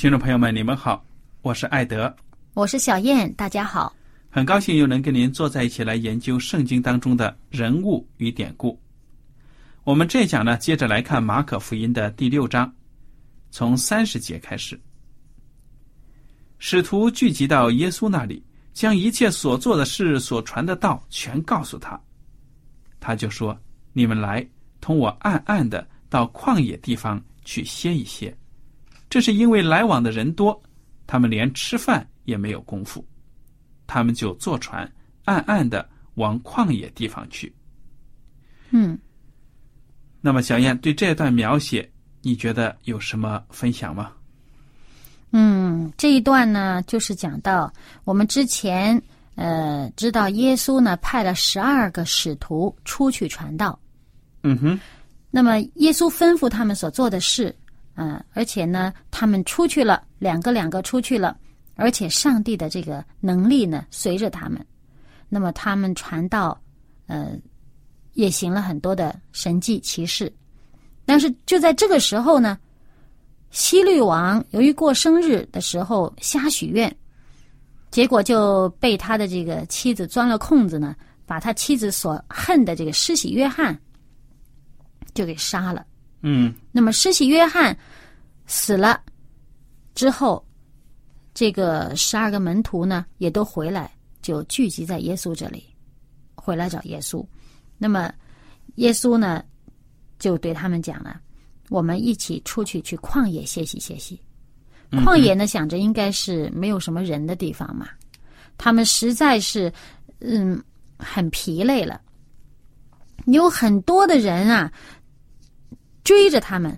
听众朋友们，你们好，我是艾德，我是小燕，大家好，很高兴又能跟您坐在一起来研究圣经当中的人物与典故。我们这一讲呢，接着来看马可福音的第六章，从三十节开始。使徒聚集到耶稣那里，将一切所做的事、所传的道全告诉他。他就说：“你们来，同我暗暗的到旷野地方去歇一歇。”这是因为来往的人多，他们连吃饭也没有功夫，他们就坐船，暗暗的往旷野地方去。嗯，那么小燕对这段描写，你觉得有什么分享吗？嗯，这一段呢，就是讲到我们之前呃知道耶稣呢派了十二个使徒出去传道。嗯哼。那么耶稣吩咐他们所做的事。嗯，而且呢，他们出去了，两个两个出去了，而且上帝的这个能力呢，随着他们。那么他们传道，呃，也行了很多的神迹奇事。但是就在这个时候呢，西律王由于过生日的时候瞎许愿，结果就被他的这个妻子钻了空子呢，把他妻子所恨的这个施洗约翰就给杀了。嗯，那么施洗约翰死了之后，这个十二个门徒呢也都回来，就聚集在耶稣这里，回来找耶稣。那么耶稣呢就对他们讲了：“我们一起出去去旷野歇息歇息。”旷野呢想着应该是没有什么人的地方嘛，他们实在是嗯很疲累了，有很多的人啊。追着他们，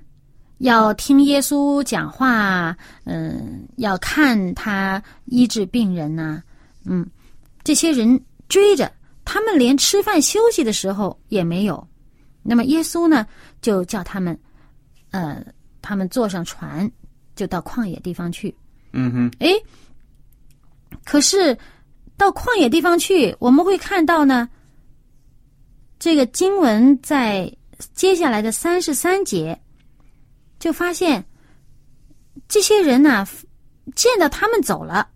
要听耶稣讲话，嗯，要看他医治病人呐，嗯，这些人追着他们，连吃饭休息的时候也没有。那么耶稣呢，就叫他们，呃，他们坐上船，就到旷野地方去。嗯哼，哎，可是到旷野地方去，我们会看到呢，这个经文在。接下来的三十三节，就发现这些人呢，见到他们走了，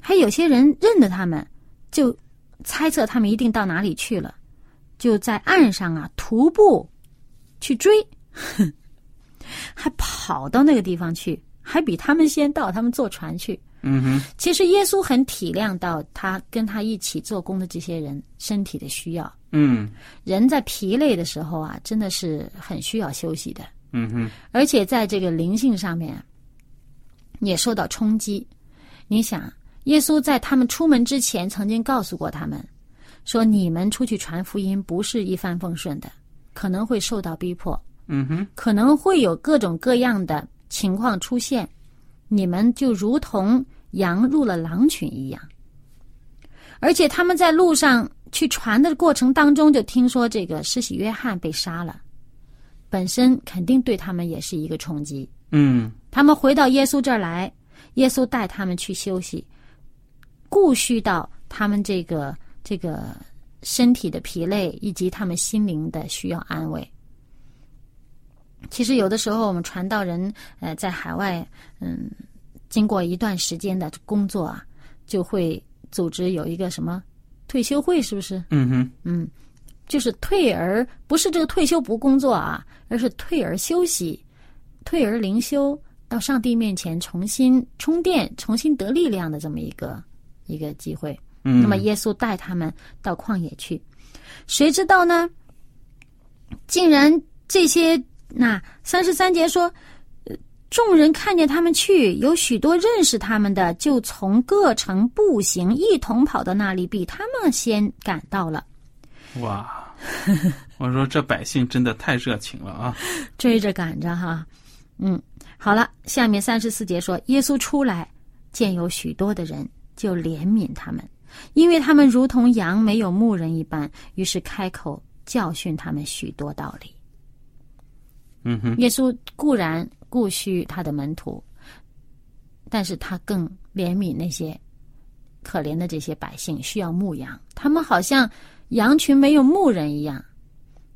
还有些人认得他们，就猜测他们一定到哪里去了，就在岸上啊徒步去追，还跑到那个地方去，还比他们先到，他们坐船去。嗯哼，其实耶稣很体谅到他跟他一起做工的这些人身体的需要。嗯，人在疲累的时候啊，真的是很需要休息的。嗯哼，而且在这个灵性上面也受到冲击。你想，耶稣在他们出门之前曾经告诉过他们，说你们出去传福音不是一帆风顺的，可能会受到逼迫。嗯哼，可能会有各种各样的情况出现，你们就如同羊入了狼群一样。而且他们在路上。去传的过程当中，就听说这个施洗约翰被杀了，本身肯定对他们也是一个冲击。嗯他们回到耶稣这儿来，耶稣带他们去休息，顾恤到他们这个这个身体的疲累以及他们心灵的需要安慰。其实有的时候，我们传道人呃在海外，嗯，经过一段时间的工作啊，就会组织有一个什么退休会，是不是？嗯哼，嗯，就是退而不是这个退休不工作啊，而是退而休息，退而灵修，到上帝面前重新充电、重新得力量的这么一个一个机会。嗯，那么耶稣带他们到旷野去，谁知道呢？竟然这些那三十三节说，呃众人看见他们去，有许多认识他们的，就从各城步行，一同跑到那里，比他们先赶到了。哇，我说这百姓真的太热情了啊！追着赶着哈，嗯，好了，下面三十四节说，耶稣出来，见有许多的人，就怜悯他们，因为他们如同羊没有牧人一般，于是开口教训他们许多道理。嗯哼，耶稣固然顾恤他的门徒，但是他更怜悯那些可怜的这些百姓，需要牧羊。他们好像羊群没有牧人一样，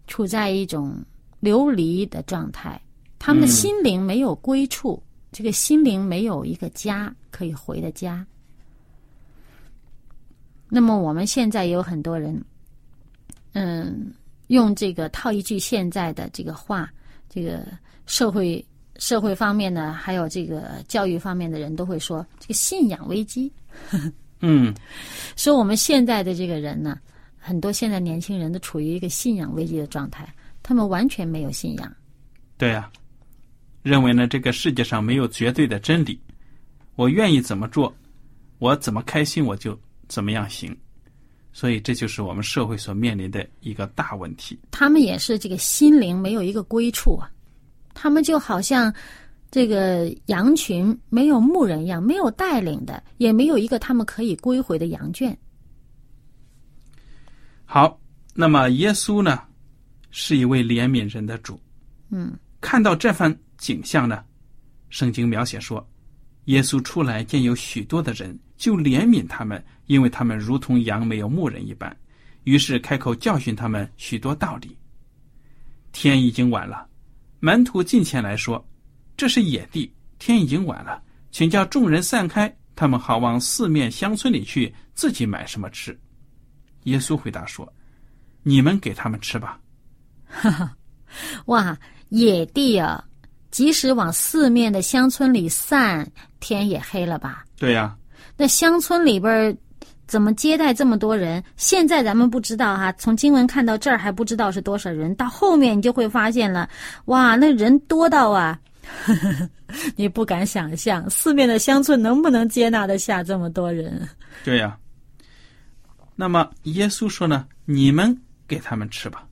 处在一种流离的状态。他们的心灵没有归处，这个心灵没有一个家可以回的家。那么我们现在也有很多人，嗯，用这个套一句现在的这个话，这个社会社会方面呢，还有这个教育方面的人都会说，这个信仰危机。嗯 说我们现在的这个人呢，很多现在年轻人都处于一个信仰危机的状态，他们完全没有信仰。对呀、认为呢这个世界上没有绝对的真理，我愿意怎么做，我怎么开心我就怎么样行，所以这就是我们社会所面临的一个大问题。他们也是这个心灵没有一个归处啊，他们就好像这个羊群没有牧人一样，没有带领的，也没有一个他们可以归回的羊圈。好，那么耶稣呢，是一位怜悯人的主。嗯，看到这番景象呢，圣经描写说，耶稣出来见有许多的人，就怜悯他们，因为他们如同羊没有牧人一般，于是开口教训他们许多道理。天已经晚了，门徒近前来说：“这是野地，天已经晚了，请叫众人散开，他们好往四面乡村里去，自己买什么吃。”耶稣回答说：“你们给他们吃吧。哈 哈哇，野地啊，即使往四面的乡村里散，天也黑了吧？”对呀、那乡村里边怎么接待这么多人？现在咱们不知道哈，从经文看到这儿还不知道是多少人，到后面你就会发现了，哇，那人多到啊，你不敢想象四面的乡村能不能接纳得下这么多人。对呀、那么耶稣说呢：“你们给他们吃吧。”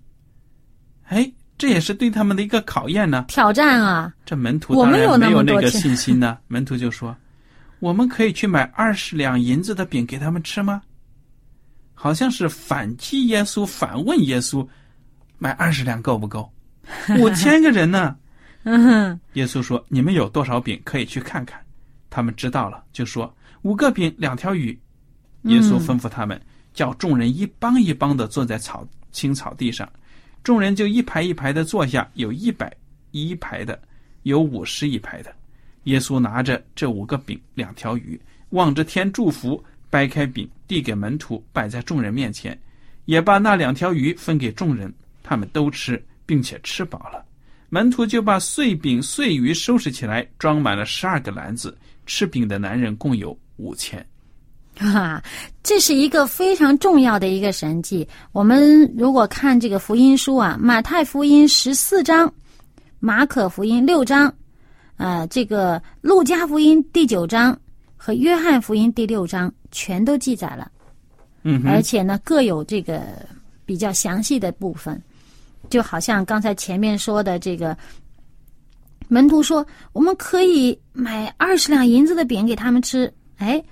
哎，这也是对他们的一个考验呢。挑战啊！这门徒我们有当然没有那个信心呢。门徒就说：“我们可以去买二十两银子的饼给他们吃吗？”好像是反击耶稣，反问耶稣：“买二十两够不够？五千个人呢？”嗯哼，耶稣说：“你们有多少饼，可以去看看。”他们知道了，就说：“五个饼，两条鱼。”耶稣吩咐他们，叫众人一帮一帮的坐在草青草地上，众人就一排一排的坐下，有一百一排的，有五十一排的。耶稣拿着这五个饼、两条鱼，望着天祝福，掰开饼递给门徒，摆在众人面前，也把那两条鱼分给众人，他们都吃，并且吃饱了。门徒就把碎饼碎鱼收拾起来，装满了十二个篮子。吃饼的男人共有五千。哈，这是一个非常重要的一个神迹。我们如果看这个福音书啊，马太福音十四章，马可福音六章，呃，这个路加福音第九章和约翰福音第六章全都记载了，嗯，而且呢各有这个比较详细的部分，就好像刚才前面说的这个。门徒说：“我们可以买二十两银子的饼给他们吃。”哎，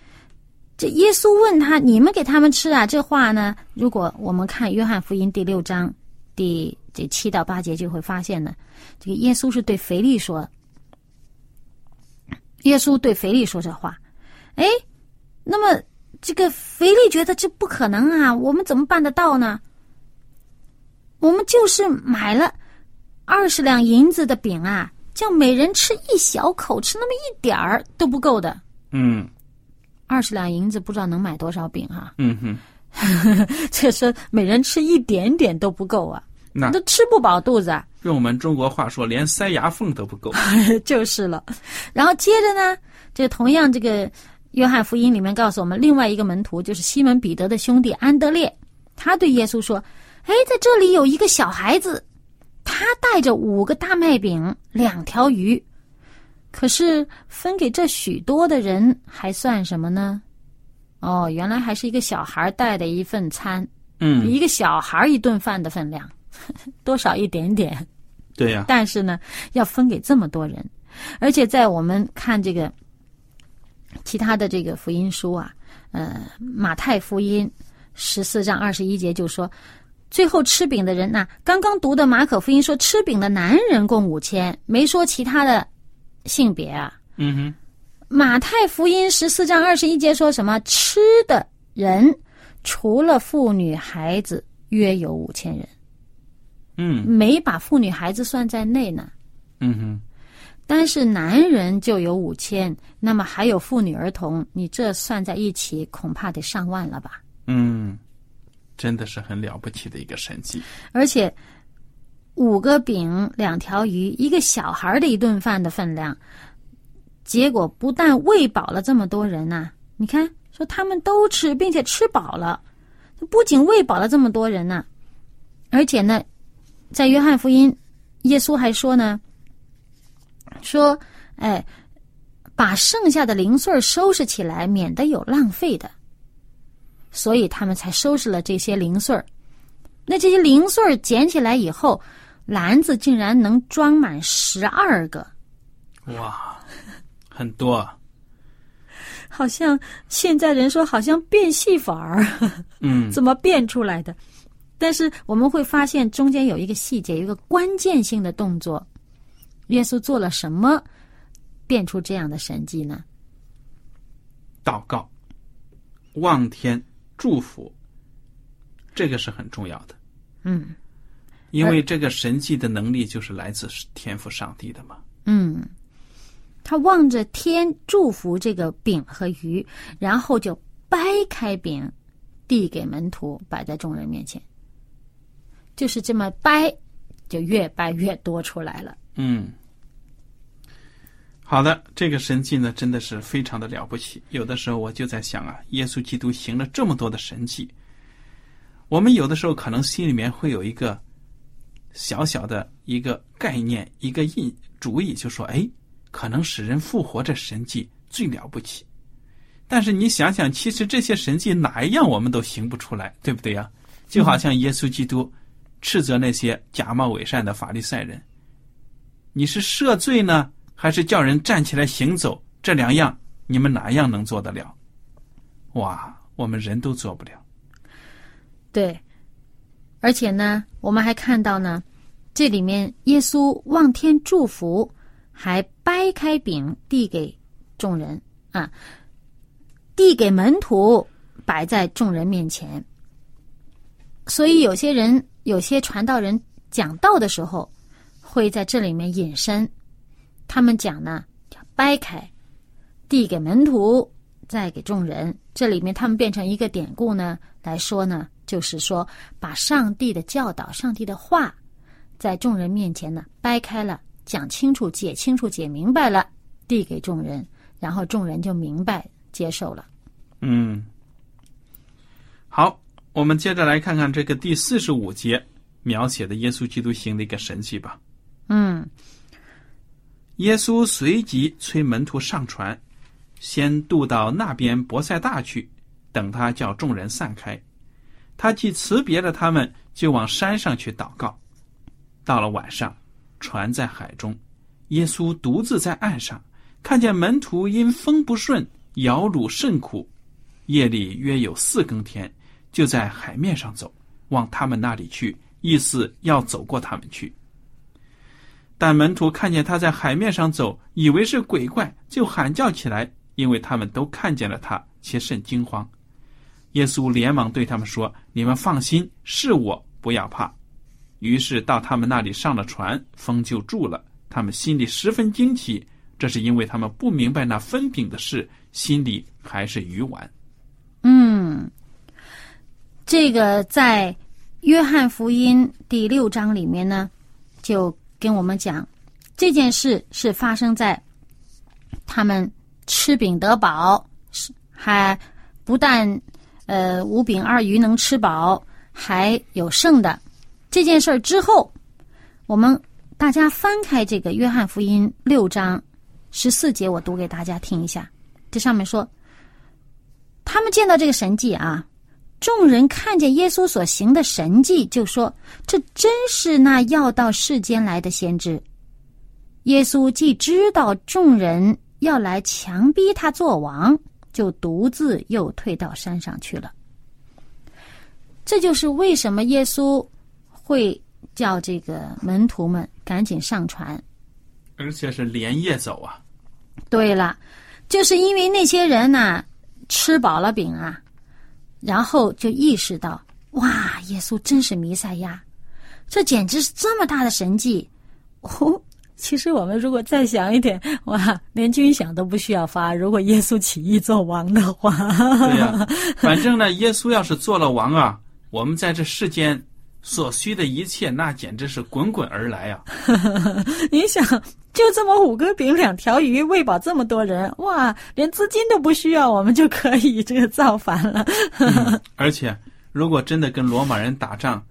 这耶稣问他：“你们给他们吃啊？”这话呢，如果我们看约翰福音第六章第这七到八节，就会发现呢，这个耶稣是对腓力说：“耶稣对腓力说这话，哎，那么这个腓力觉得这不可能啊，我们怎么办得到呢？我们就是买了二十两银子的饼啊，叫每人吃一小口，吃那么一点儿都不够的。嗯二十两银子不知道能买多少饼哈、嗯哼，这说每人吃一点点都不够啊，那都吃不饱肚子啊。用我们中国话说，连塞牙缝都不够。就是了。然后接着呢，这同样这个约翰福音里面告诉我们，另外一个门徒就是西门彼得的兄弟安德烈，他对耶稣说：“哎，在这里有一个小孩子，他带着五个大麦饼、两条鱼，可是分给这许多的人还算什么呢？哦，原来还是一个小孩带的一份餐，嗯，一个小孩一顿饭的分量，多少一点点。”对呀、但是呢，要分给这么多人，而且在我们看这个其他的这个福音书啊，呃，马太福音十四章二十一节就说，最后吃饼的人呐、刚刚读的马可福音说吃饼的男人共五千，没说其他的性别啊。嗯哼，马太福音十四章二十一节说什么？吃的人除了妇女孩子，约有五千人，嗯没把妇女孩子算在内呢。嗯哼，但是男人就有五千，那么还有妇女儿童，你这算在一起，恐怕得上万了吧？嗯，真的是很了不起的一个神迹。而且五个饼、两条鱼，一个小孩的一顿饭的分量，结果不但喂饱了这么多人呐、你看说他们都吃，并且吃饱了，不仅喂饱了这么多人呐、而且呢，在约翰福音，耶稣还说呢，说，哎，把剩下的零碎收拾起来，免得有浪费的。所以他们才收拾了这些零碎儿。那这些零碎儿捡起来以后，篮子竟然能装满十二个，哇，很多啊。好像现在人说好像变戏法儿，嗯 怎么变出来的？但是我们会发现中间有一个细节，有一个关键性的动作。耶稣做了什么，变出这样的神迹呢？祷告、望天、祝福，这个是很重要的，嗯因为这个神迹的能力就是来自天赋上帝的嘛。嗯，他望着天祝福这个饼和鱼，然后就掰开饼，递给门徒，摆在众人面前。就是这么掰，就越掰越多出来了。嗯，好的，这个神迹呢，真的是非常的了不起。有的时候我就在想啊，耶稣基督行了这么多的神迹，我们有的时候可能心里面会有一个小小的一个概念、一个印主意，就说：哎，可能使人复活这神迹最了不起。但是你想想，其实这些神迹哪一样我们都行不出来，对不对呀？就好像耶稣基督斥责那些假冒伪善的法利赛人。你是赦罪呢，还是叫人站起来行走？这两样，你们哪样能做得了？哇，我们人都做不了。对，而且呢，我们还看到呢，这里面耶稣望天祝福，还掰开饼递给众人啊，递给门徒，摆在众人面前。所以有些人，有些传道人讲道的时候，会在这里面引申，他们讲呢，掰开，递给门徒，再给众人。这里面他们变成一个典故呢来说呢，就是说把上帝的教导、上帝的话，在众人面前呢掰开了，讲清楚、解清楚、解明白了，递给众人，然后众人就明白接受了。嗯，好，我们接着来看看这个第四十五节描写的耶稣基督行的一个神迹吧。嗯耶稣随即催门徒上船，先渡到那边伯赛大去，等他叫众人散开。他既辞别了他们，就往山上去祷告。到了晚上，船在海中，耶稣独自在岸上，看见门徒因风不顺，摇橹甚苦。夜里约有四更天，就在海面上走，往他们那里去，意思要走过他们去。但门徒看见他在海面上走，以为是鬼怪，就喊叫起来，因为他们都看见了他，且甚惊慌。耶稣连忙对他们说：“你们放心，是我，不要怕。”于是到他们那里上了船，风就住了。他们心里十分惊奇，这是因为他们不明白那分饼的事，心里还是鱼丸。嗯，这个在约翰福音第六章里面呢，就跟我们讲这件事是发生在他们吃饼得饱，还不但呃五饼二鱼能吃饱，还有剩的这件事儿之后，我们大家翻开这个约翰福音六章十四节，我读给大家听一下。这上面说，他们见到这个神迹啊，众人看见耶稣所行的神迹，就说：“这真是那要到世间来的先知。”耶稣既知道众人要来强逼他做王，就独自又退到山上去了。这就是为什么耶稣会叫这个门徒们赶紧上船。而且是连夜走啊。对了，就是因为那些人呐、吃饱了饼啊，然后就意识到，哇，耶稣真是弥赛亚，这简直是这么大的神迹哦。其实我们如果再想一点，哇，连军饷都不需要发。如果耶稣起义做王的话，对呀、反正呢，耶稣要是做了王啊，我们在这世间所需的一切，那简直是滚滚而来啊！你想，就这么五个饼两条鱼喂饱这么多人，哇，连资金都不需要，我们就可以这个造反了。而且，如果真的跟罗马人打仗，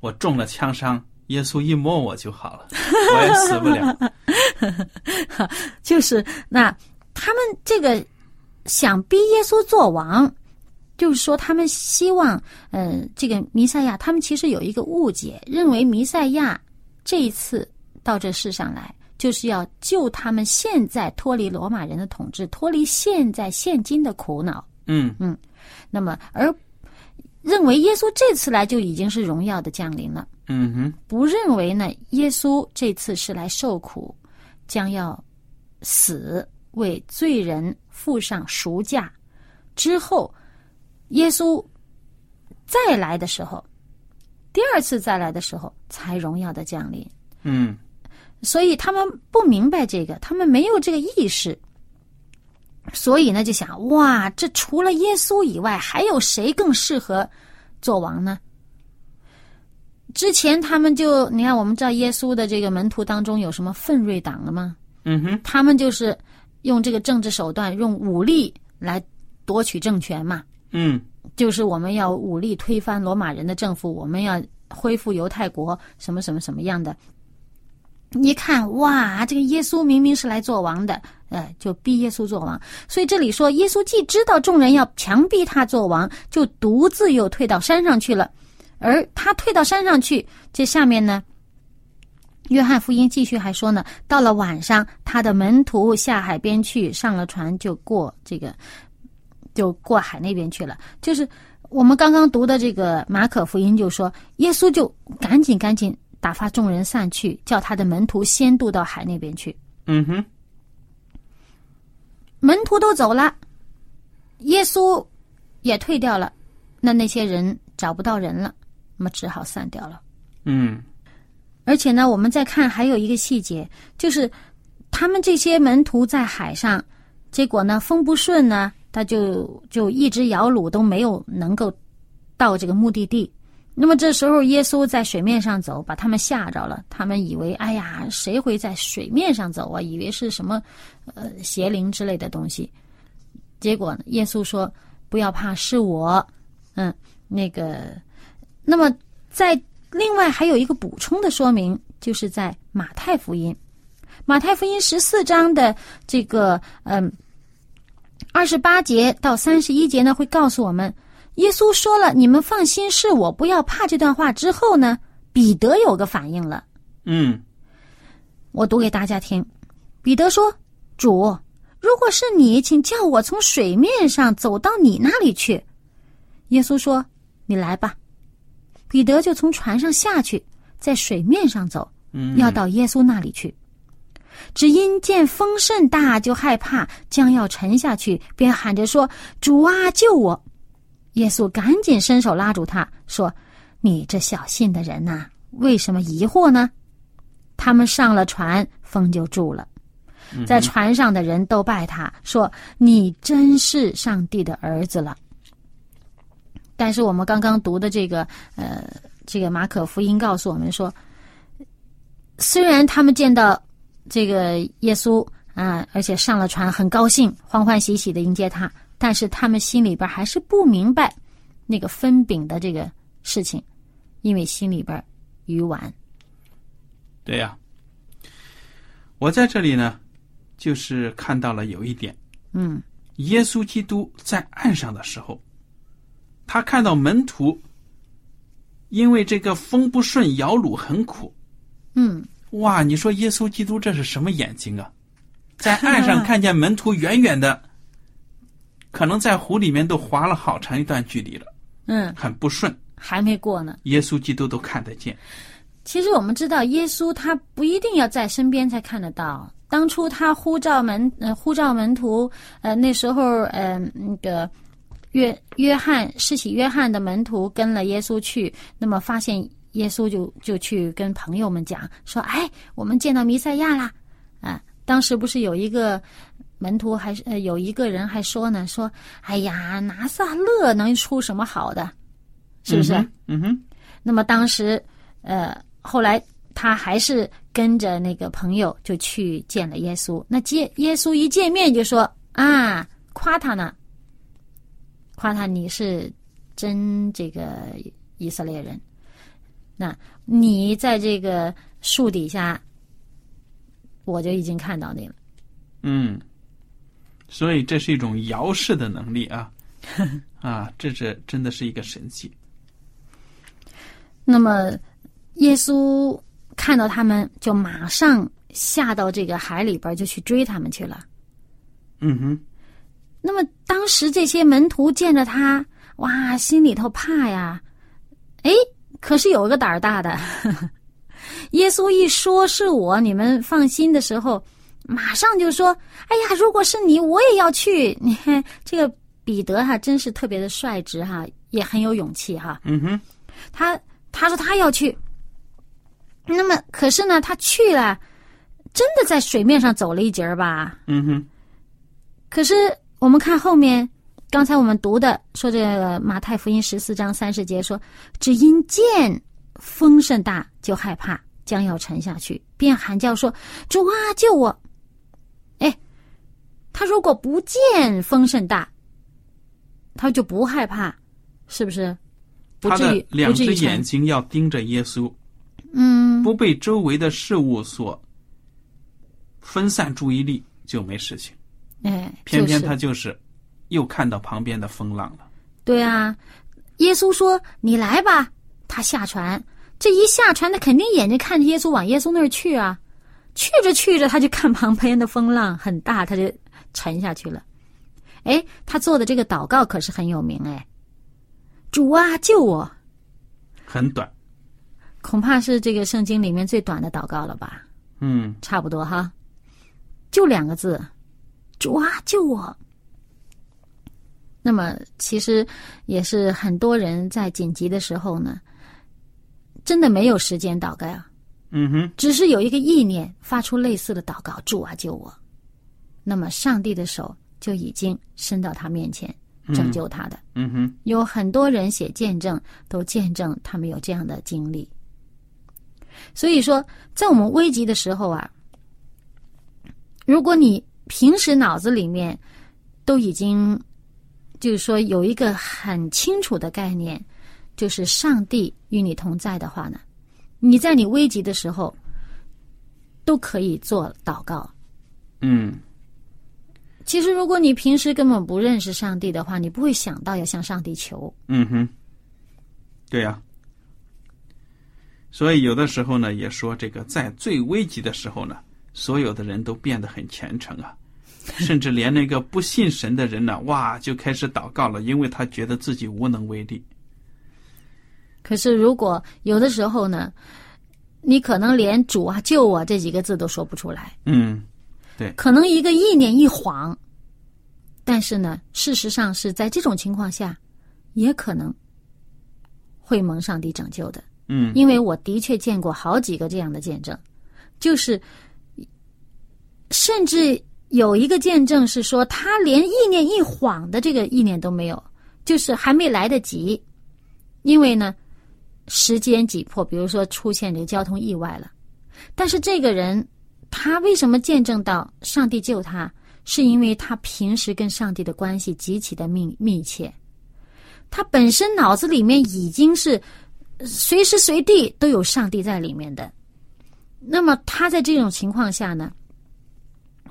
我中了枪伤，耶稣一摸我就好了，我也死不了。就是那他们这个想逼耶稣做王，就是说他们希望，呃，这个弥赛亚，他们其实有一个误解，认为弥赛亚这一次到这世上来，就是要救他们现在脱离罗马人的统治，脱离现在现今的苦恼。嗯那么而认为耶稣这次来就已经是荣耀的降临了。嗯哼，不认为呢，耶稣这次是来受苦，将要死，为罪人付上赎价。之后，耶稣再来的时候，第二次再来的时候，才荣耀的降临。嗯所以他们不明白这个，他们没有这个意识，所以呢就想：哇，这除了耶稣以外，还有谁更适合做王呢？之前他们就你看，我们知道耶稣的这个门徒当中有什么奋锐党了吗？嗯哼，他们就是用这个政治手段，用武力来夺取政权嘛。嗯就是我们要武力推翻罗马人的政府，我们要恢复犹太国，什么什么什么样的？一看哇，这个耶稣明明是来做王的，呃，就逼耶稣做王。所以这里说，耶稣既知道众人要强逼他做王，就独自又退到山上去了。而他退到山上去，这下面呢，约翰福音继续还说呢，到了晚上，他的门徒下海边去，上了船就过这个，就过海那边去了。就是我们刚刚读的这个马可福音就说，耶稣就赶紧赶紧打发众人散去，叫他的门徒先渡到海那边去。嗯哼，门徒都走了，耶稣也退掉了，那那些人找不到人了，那么只好散掉了。嗯而且呢，我们再看还有一个细节，就是他们这些门徒在海上，结果呢风不顺呢，他就就一直摇橹都没有能够到这个目的地。那么这时候耶稣在水面上走，把他们吓着了。他们以为，哎呀，谁会在水面上走啊？以为是什么呃邪灵之类的东西。结果，耶稣说：“不要怕，是我。”嗯，那个，那么在另外还有一个补充的说明，就是在马太福音，马太福音十四章的这个嗯二十八节到三十一节呢，会告诉我们，耶稣说了“你们放心，是我，不要怕”这段话之后呢，彼得有个反应了。嗯我读给大家听。彼得说：“主，如果是你，请叫我从水面上走到你那里去。”耶稣说：“你来吧。”彼得就从船上下去，在水面上走，嗯，要到耶稣那里去。只因见风甚大，就害怕，将要沉下去，便喊着说：“主啊，救我！”耶稣赶紧伸手拉住他，说：“你这小信的人呐、为什么疑惑呢？”他们上了船，风就住了。在船上的人都拜他，说：“你真是上帝的儿子了。”但是我们刚刚读的这个，呃，这个马可福音告诉我们说，虽然他们见到这个耶稣啊，而且上了船，很高兴，欢欢喜喜的迎接他，但是他们心里边还是不明白那个分饼的这个事情，因为心里边鱼丸。对呀、我在这里呢，就是看到了有一点，嗯。耶稣基督在岸上的时候，他看到门徒因为这个风不顺，摇橹很苦。嗯，哇，你说耶稣基督这是什么眼睛啊？在 岸上看见门徒远远的，可能在湖里面都划了好长一段距离了，嗯，很不顺。还没过呢。耶稣基督都看得见。其实我们知道，耶稣他不一定要在身边才看得到。当初他呼召门呃呼召门徒，呃那时候呃那个约约翰施洗约翰的门徒跟了耶稣去，那么发现耶稣就就去跟朋友们讲说：“哎，我们见到弥赛亚啦！”啊，当时不是有一个门徒还是呃有一个人还说呢，说：“哎呀，拿撒勒能出什么好的？是不是？”嗯哼？嗯哼，那么当时，呃，后来他还是跟着那个朋友就去见了耶稣。那见耶稣一见面就说啊，夸他呢，夸他你是真这个以色列人。那你在这个树底下，我就已经看到你了。嗯，所以这是一种遥视的能力啊，啊，这这真的是一个神迹。那么，耶稣看到他们，就马上下到这个海里边，就去追他们去了。嗯哼，那么当时这些门徒见着他，哇，心里头怕呀。哎，可是有个胆儿大的，耶稣一说是我，你们放心的时候，马上就说：“哎呀，如果是你，我也要去。”你看这个彼得哈，真是特别的率直哈，也很有勇气哈。嗯哼，他他说他要去，那么可是呢，他去了，真的在水面上走了一截儿吧？嗯哼，可是我们看后面，刚才我们读的说这个马太福音十四章三十节说，只因见风甚大，就害怕，将要沉下去，便喊叫说：“主啊，救我！”哎，他如果不见风甚大，他就不害怕，是不是？不他至于的两只眼睛要盯着耶稣，嗯，不被周围的事物所分散注意力，就没事情。哎，偏偏就是他就是又看到旁边的风浪了。对啊，耶稣说：“你来吧。”他下船，这一下船，他肯定眼睛看着耶稣往耶稣那儿去啊。去着去着，他就看旁边的风浪很大，他就沉下去了。哎，他做的这个祷告可是很有名哎，主啊，救我！很短，恐怕是这个圣经里面最短的祷告了吧？嗯差不多哈，就两个字：主啊，救我！那么，其实也是很多人在紧急的时候呢，真的没有时间祷告啊，嗯哼，只是有一个意念发出类似的祷告：“主啊，救我！”那么，上帝的手就已经伸到他面前，拯救他的。嗯哼，有很多人写见证，都见证他们有这样的经历。所以说，在我们危急的时候啊，如果你平时脑子里面都已经就是说有一个很清楚的概念，就是上帝与你同在的话呢，你在你危急的时候都可以做祷告。嗯其实，如果你平时根本不认识上帝的话，你不会想到要向上帝求。嗯哼，对呀、所以有的时候呢，也说这个在最危急的时候呢，所有的人都变得很虔诚啊，甚至连那个不信神的人呢，哇，就开始祷告了，因为他觉得自己无能为力。可是，如果有的时候呢，你可能连“主啊，救我”这几个字都说不出来。嗯，对可能一个意念一晃，但是呢，事实上是在这种情况下，也可能会蒙上帝拯救的。嗯，因为我的确见过好几个这样的见证，就是甚至有一个见证是说，他连意念一晃的这个意念都没有，就是还没来得及，因为呢，时间紧迫，比如说出现这交通意外了，但是这个人他为什么见证到上帝救他，是因为他平时跟上帝的关系极其的密密切，他本身脑子里面已经是。随时随地都有上帝在里面的，那么他在这种情况下呢，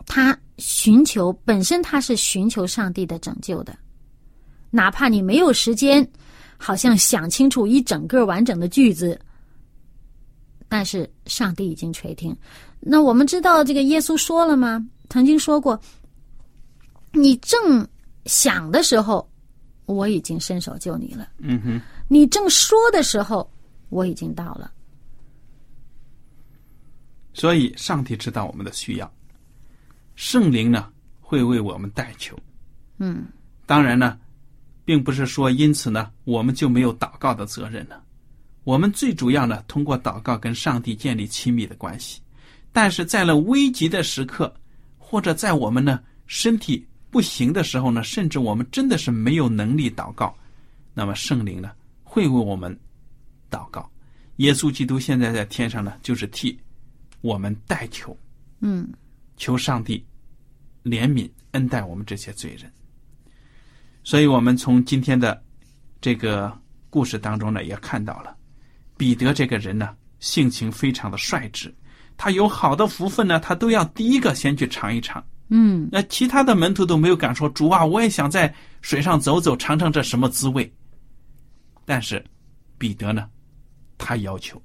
他寻求本身他是寻求上帝的拯救的，哪怕你没有时间，好像想清楚一整个完整的句子，但是上帝已经垂听。那我们知道这个耶稣说了吗？曾经说过，你正想的时候。我已经伸手救你了。嗯哼，你正说的时候，我已经到了。所以，上帝知道我们的需要，圣灵呢会为我们代求。嗯，当然呢，并不是说因此呢我们就没有祷告的责任了。我们最主要呢通过祷告跟上帝建立亲密的关系，但是在了危急的时刻，或者在我们呢身体。不行的时候呢，甚至我们真的是没有能力祷告，那么圣灵呢会为我们祷告。耶稣基督现在在天上呢，就是替我们代求，嗯，求上帝怜悯恩待我们这些罪人。所以，我们从今天的这个故事当中呢，也看到了彼得这个人呢，性情非常的率直，他有好的福分呢，他都要第一个先去尝一尝。嗯，那其他的门徒都没有敢说主啊，我也想在水上走走，尝尝这什么滋味。但是彼得呢，他要求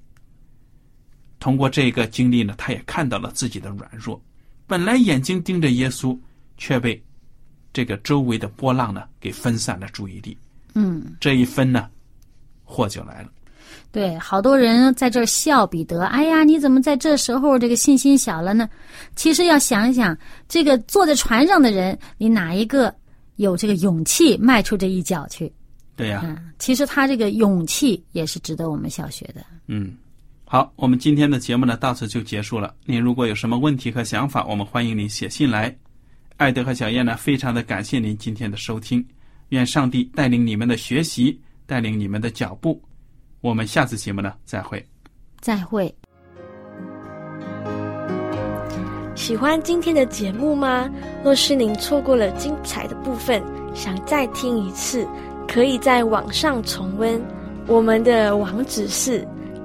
通过这个经历呢，他也看到了自己的软弱。本来眼睛盯着耶稣，却被这个周围的波浪呢给分散了注意力。嗯，这一分呢，祸就来了。对，好多人在这儿笑彼得。哎呀，你怎么在这时候这个信心小了呢？其实要想一想，这个坐在船上的人，你哪一个有这个勇气迈出这一脚去？对呀。嗯，其实他这个勇气也是值得我们小学的。嗯，好，我们今天的节目呢到此就结束了。您如果有什么问题和想法，我们欢迎您写信来。艾德和小燕呢，非常的感谢您今天的收听。愿上帝带领你们的学习，带领你们的脚步。我们下次节目呢，再会。再会。喜欢今天的节目吗？若是您错过了精彩的部分，想再听一次，可以在网上重温。我们的网址是